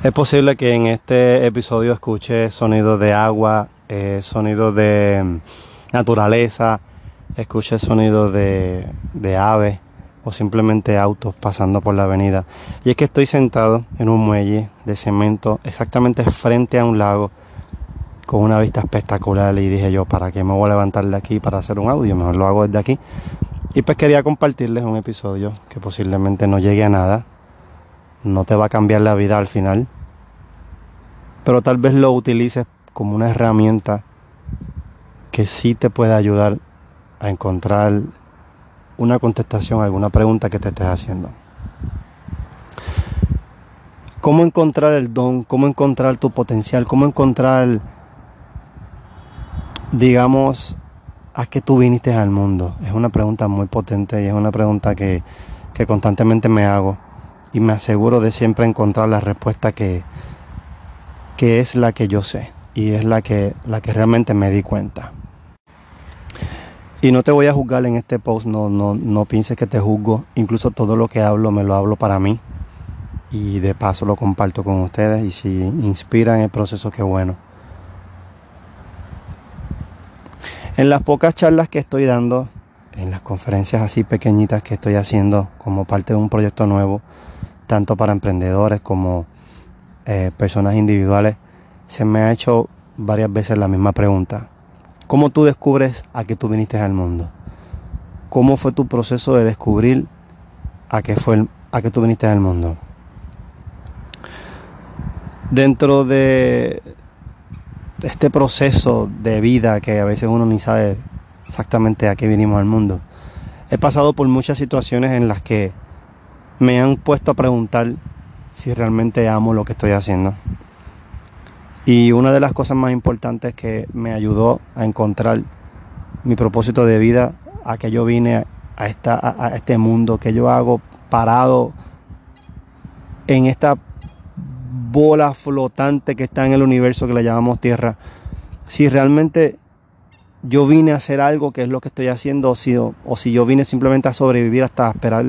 Es posible que en este episodio escuche sonidos de agua, eh, sonidos de mm, naturaleza, escuche sonidos de, de aves o simplemente autos pasando por la avenida. Y es que estoy sentado en un muelle de cemento exactamente frente a un lago con una vista espectacular y dije yo, ¿para qué me voy a levantar de aquí para hacer un audio? Mejor lo hago desde aquí. Y pues quería compartirles un episodio que posiblemente no llegue a nada, no te va a cambiar la vida al final, pero tal vez lo utilices como una herramienta que sí te puede ayudar a encontrar una contestación a alguna pregunta que te estés haciendo. ¿Cómo encontrar el don? ¿Cómo encontrar tu potencial? ¿Cómo encontrar, digamos, a qué tú viniste al mundo? Es una pregunta muy potente y es una pregunta que, que constantemente me hago y me aseguro de siempre encontrar la respuesta que, que es la que yo sé y es la que, la que realmente me di cuenta. Y no te voy a juzgar en este post, no, no, no pienses que te juzgo. Incluso todo lo que hablo me lo hablo para mí. Y de paso lo comparto con ustedes. Y si inspiran el proceso, qué bueno. En las pocas charlas que estoy dando, en las conferencias así pequeñitas que estoy haciendo como parte de un proyecto nuevo, tanto para emprendedores como eh, personas individuales, se me ha hecho varias veces la misma pregunta. ¿Cómo tú descubres a qué tú viniste al mundo? ¿Cómo fue tu proceso de descubrir a qué, fue a qué tú viniste al mundo? Dentro de este proceso de vida que a veces uno ni sabe exactamente a qué vinimos al mundo, he pasado por muchas situaciones en las que me han puesto a preguntar si realmente amo lo que estoy haciendo. Y una de las cosas más importantes que me ayudó a encontrar mi propósito de vida, a que yo vine a, esta, a, este mundo, que yo hago parado en esta bola flotante que está en el universo que le llamamos Tierra, si realmente yo vine a hacer algo que es lo que estoy haciendo, o si, o si yo vine simplemente a sobrevivir hasta esperar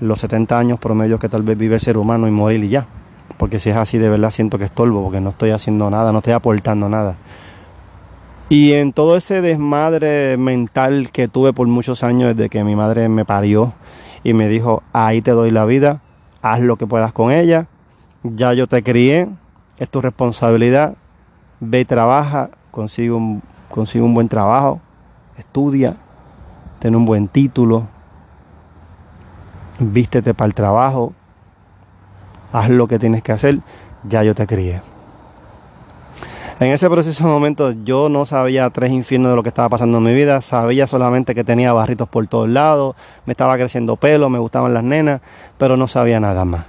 los 70 años promedio que tal vez vive el ser humano y morir y ya. Porque si es así, de verdad siento que estorbo, porque no estoy haciendo nada, no estoy aportando nada. Y en todo ese desmadre mental que tuve por muchos años desde que mi madre me parió y me dijo, ahí te doy la vida, haz lo que puedas con ella, ya yo te crié, es tu responsabilidad, ve y trabaja, consigue un, consigue un buen trabajo, estudia, ten un buen título, vístete para el trabajo, haz lo que tienes que hacer, ya yo te crié. En ese preciso momento yo no sabía tres infiernos de lo que estaba pasando en mi vida, sabía solamente que tenía barritos por todos lados, me estaba creciendo pelo, me gustaban las nenas, pero no sabía nada más.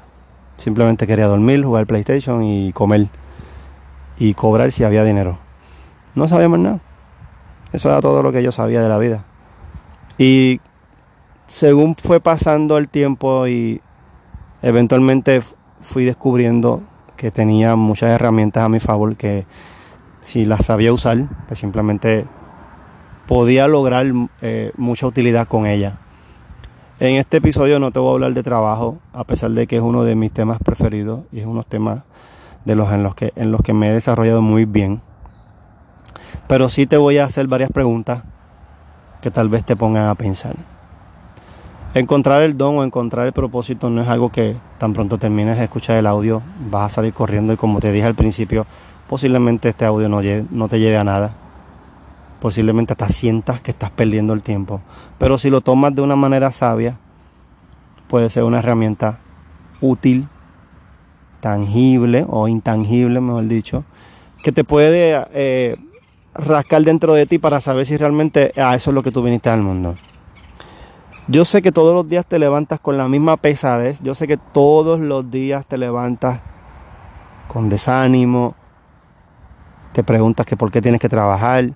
Simplemente quería dormir, jugar PlayStation y comer y cobrar si había dinero. No sabía más nada. Eso era todo lo que yo sabía de la vida. Y según fue pasando el tiempo y eventualmente fui descubriendo que tenía muchas herramientas a mi favor que si las sabía usar, pues simplemente podía lograr eh, mucha utilidad con ella. En este episodio no te voy a hablar de trabajo, a pesar de que es uno de mis temas preferidos y es unos temas de los en los que en los que me he desarrollado muy bien. Pero sí te voy a hacer varias preguntas que tal vez te pongan a pensar. Encontrar el don o encontrar el propósito no es algo que tan pronto termines de escuchar el audio vas a salir corriendo y como te dije al principio, posiblemente este audio no, te lleve a nada. Posiblemente hasta sientas que estás perdiendo el tiempo. Pero si lo tomas de una manera sabia, puede ser una herramienta útil, tangible o intangible, mejor dicho, que te puede eh, rascar dentro de ti para saber si realmente a eso es lo que tú viniste al mundo. Yo sé que todos los días te levantas con la misma pesadez. Yo sé que todos los días te levantas con desánimo. Te preguntas que por qué tienes que trabajar.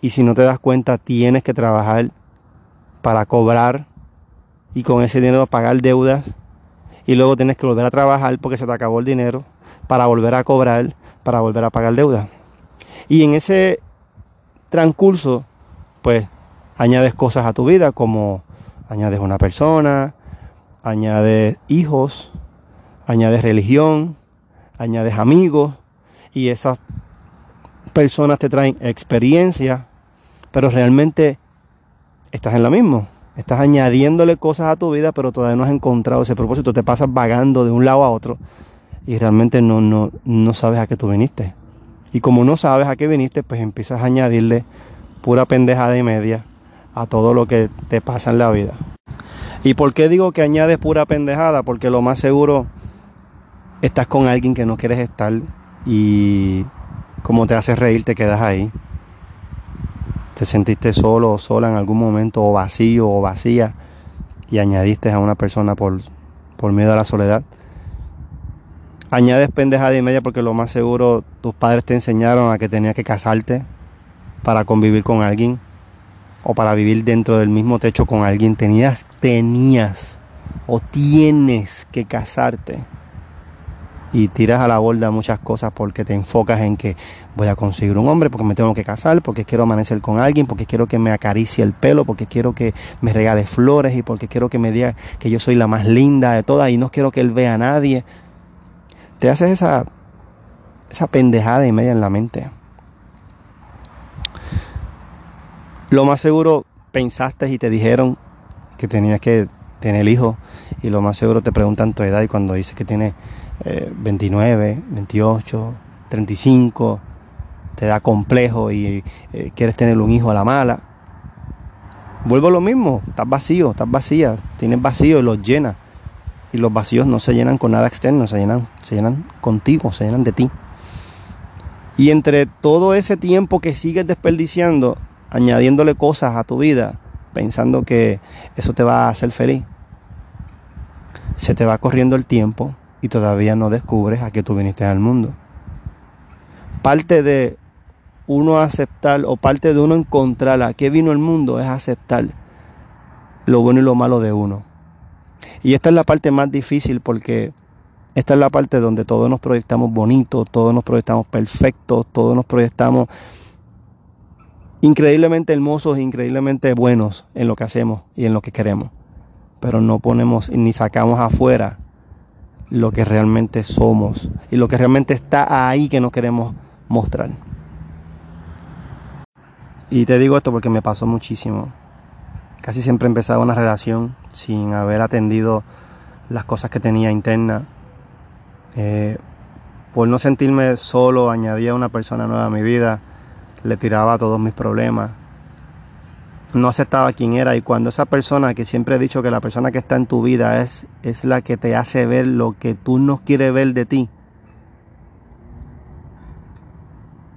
Y si no te das cuenta, tienes que trabajar para cobrar y con ese dinero pagar deudas. Y luego tienes que volver a trabajar porque se te acabó el dinero para volver a cobrar, para volver a pagar deudas. Y en ese transcurso, pues añades cosas a tu vida como añades una persona, añades hijos, añades religión, añades amigos y esas personas te traen experiencia, pero realmente estás en lo mismo. Estás añadiéndole cosas a tu vida, pero todavía no has encontrado ese propósito. Te pasas vagando de un lado a otro y realmente no, no, no sabes a qué tú viniste. Y como no sabes a qué viniste, pues empiezas a añadirle pura pendejada y media a todo lo que te pasa en la vida. ¿Y por qué digo que añades pura pendejada? Porque lo más seguro estás con alguien que no quieres estar y como te hace reír te quedas ahí. Te sentiste solo o sola en algún momento o vacío o vacía y añadiste a una persona por, por miedo a la soledad. Añades pendejada y media porque lo más seguro tus padres te enseñaron a que tenías que casarte para convivir con alguien o para vivir dentro del mismo techo con alguien. Tenías, tenías o tienes que casarte. Y tiras a la borda muchas cosas porque te enfocas en que voy a conseguir un hombre, porque me tengo que casar, porque quiero amanecer con alguien, porque quiero que me acaricie el pelo, porque quiero que me regale flores y porque quiero que me diga que yo soy la más linda de todas y no quiero que él vea a nadie te haces esa, esa pendejada y media en la mente. Lo más seguro pensaste y te dijeron que tenías que tener hijos y lo más seguro te preguntan tu edad y cuando dices que tienes 29, 28, 35, te da complejo y eh, quieres tener un hijo a la mala. Vuelvo a lo mismo, estás vacío, estás vacía, tienes vacío y los llenas y los vacíos no se llenan con nada externo, se llenan, se llenan contigo, se llenan de ti. Y entre todo ese tiempo que sigues desperdiciando, añadiéndole cosas a tu vida, pensando que eso te va a hacer feliz, se te va corriendo el tiempo y todavía no descubres a qué tú viniste al mundo. Parte de uno aceptar o parte de uno encontrar a qué vino el mundo es aceptar lo bueno y lo malo de uno. Y esta es la parte más difícil porque esta es la parte donde todos nos proyectamos bonitos, todos nos proyectamos perfectos, todos nos proyectamos increíblemente hermosos, increíblemente buenos en lo que hacemos y en lo que queremos. Pero no ponemos ni sacamos afuera lo que realmente somos y lo que realmente está ahí que no queremos mostrar. Y te digo esto porque me pasó muchísimo. Casi siempre empezaba una relación sin haber atendido las cosas que tenía internas. Eh, por no sentirme solo, añadía una persona nueva a mi vida, le tiraba todos mis problemas. No aceptaba quién era y cuando esa persona, que siempre he dicho que la persona que está en tu vida es, es la que te hace ver lo que tú no quieres ver de ti,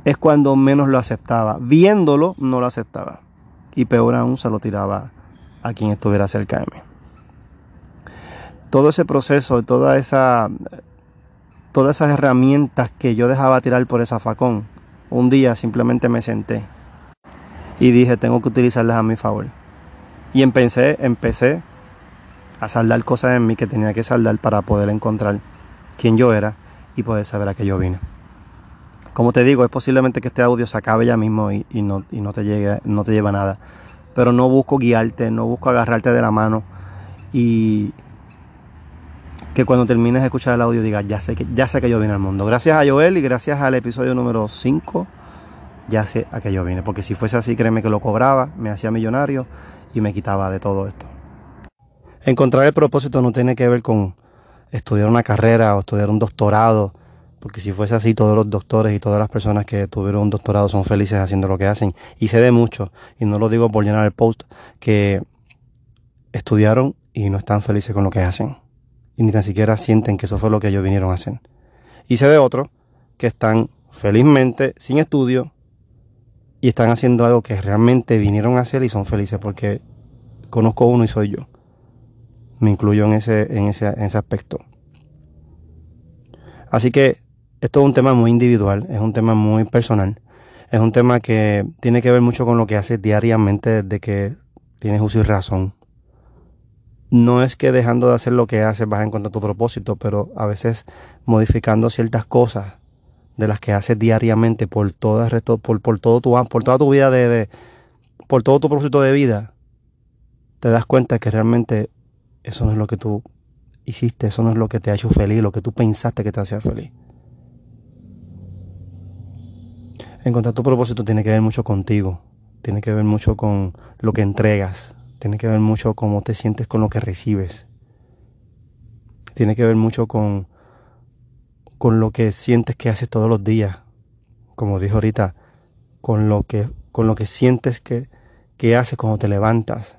es cuando menos lo aceptaba. Viéndolo, no lo aceptaba. Y peor aún, se lo tiraba a quien estuviera cerca de mí. Todo ese proceso, toda esa, todas esas herramientas que yo dejaba tirar por esa facón, un día simplemente me senté y dije, tengo que utilizarlas a mi favor. Y empecé, empecé a saldar cosas en mí que tenía que saldar para poder encontrar quién yo era y poder saber a qué yo vine. Como te digo, es posiblemente que este audio se acabe ya mismo y, no, y no, te llegue, no te lleva a nada pero no busco guiarte, no busco agarrarte de la mano y que cuando termines de escuchar el audio digas, ya sé que, ya sé que yo vine al mundo. Gracias a Joel y gracias al episodio número 5, ya sé a qué yo vine. Porque si fuese así, créeme que lo cobraba, me hacía millonario y me quitaba de todo esto. Encontrar el propósito no tiene que ver con estudiar una carrera o estudiar un doctorado porque si fuese así, todos los doctores y todas las personas que tuvieron un doctorado son felices haciendo lo que hacen. Y sé de mucho, y no lo digo por llenar el post, que estudiaron y no están felices con lo que hacen. Y ni tan siquiera sienten que eso fue lo que ellos vinieron a hacer. Y sé de otros que están felizmente sin estudio y están haciendo algo que realmente vinieron a hacer y son felices porque conozco uno y soy yo. Me incluyo en ese, en ese, en ese aspecto. Así que esto es un tema muy individual, es un tema muy personal, es un tema que tiene que ver mucho con lo que haces diariamente desde que tienes uso y razón no es que dejando de hacer lo que haces vas a encontrar tu propósito, pero a veces modificando ciertas cosas de las que haces diariamente por todo el resto, por, todo tu por toda tu vida de, por todo tu propósito de vida, te das cuenta que realmente eso no es lo que tú hiciste, eso no es lo que te ha hecho feliz, lo que tú pensaste que te hacía feliz. Encontrar tu propósito tiene que ver mucho contigo, tiene que ver mucho con lo que entregas, tiene que ver mucho cómo te sientes con lo que recibes, tiene que ver mucho con, con lo que sientes que haces todos los días, como dijo ahorita, con lo que, con lo que sientes que, que haces cuando te levantas,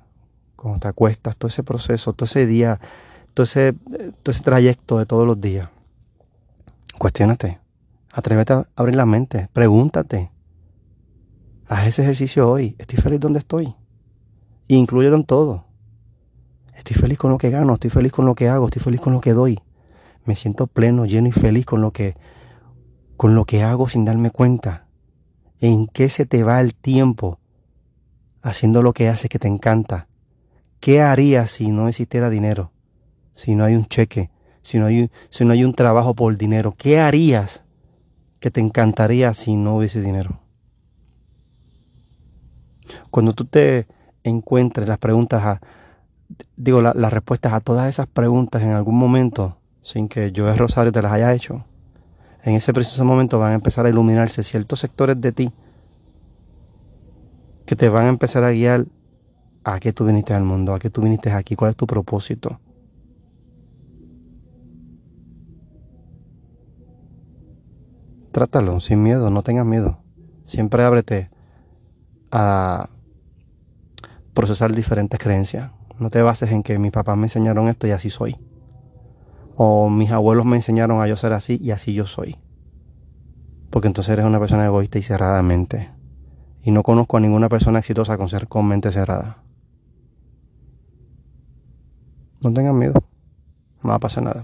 cuando te acuestas, todo ese proceso, todo ese día, todo ese, todo ese trayecto de todos los días. Cuestiónate. Atrévete a abrir la mente. Pregúntate. Haz ese ejercicio hoy. ¿Estoy feliz donde estoy? En todo. Estoy feliz con lo que gano, estoy feliz con lo que hago, estoy feliz con lo que doy. Me siento pleno, lleno y feliz con lo que con lo que hago sin darme cuenta. ¿En qué se te va el tiempo haciendo lo que haces que te encanta? ¿Qué harías si no existiera dinero? Si no hay un cheque, si no hay, si no hay un trabajo por dinero. ¿Qué harías que te encantaría si no hubiese dinero? Cuando tú te encuentres las preguntas, a, digo, las respuestas a todas esas preguntas en algún momento, sin que yo, Rosario, te las haya hecho, en ese preciso momento van a empezar a iluminarse ciertos sectores de ti que te van a empezar a guiar a qué tú viniste al mundo, a qué tú viniste aquí, cuál es tu propósito. Trátalo sin miedo, no tengas miedo. Siempre ábrete a procesar diferentes creencias. No te bases en que mis papás me enseñaron esto y así soy. O mis abuelos me enseñaron a yo ser así y así yo soy. Porque entonces eres una persona egoísta y cerrada de mente. Y no conozco a ninguna persona exitosa con ser con mente cerrada. No tengan miedo. No va a pasar nada.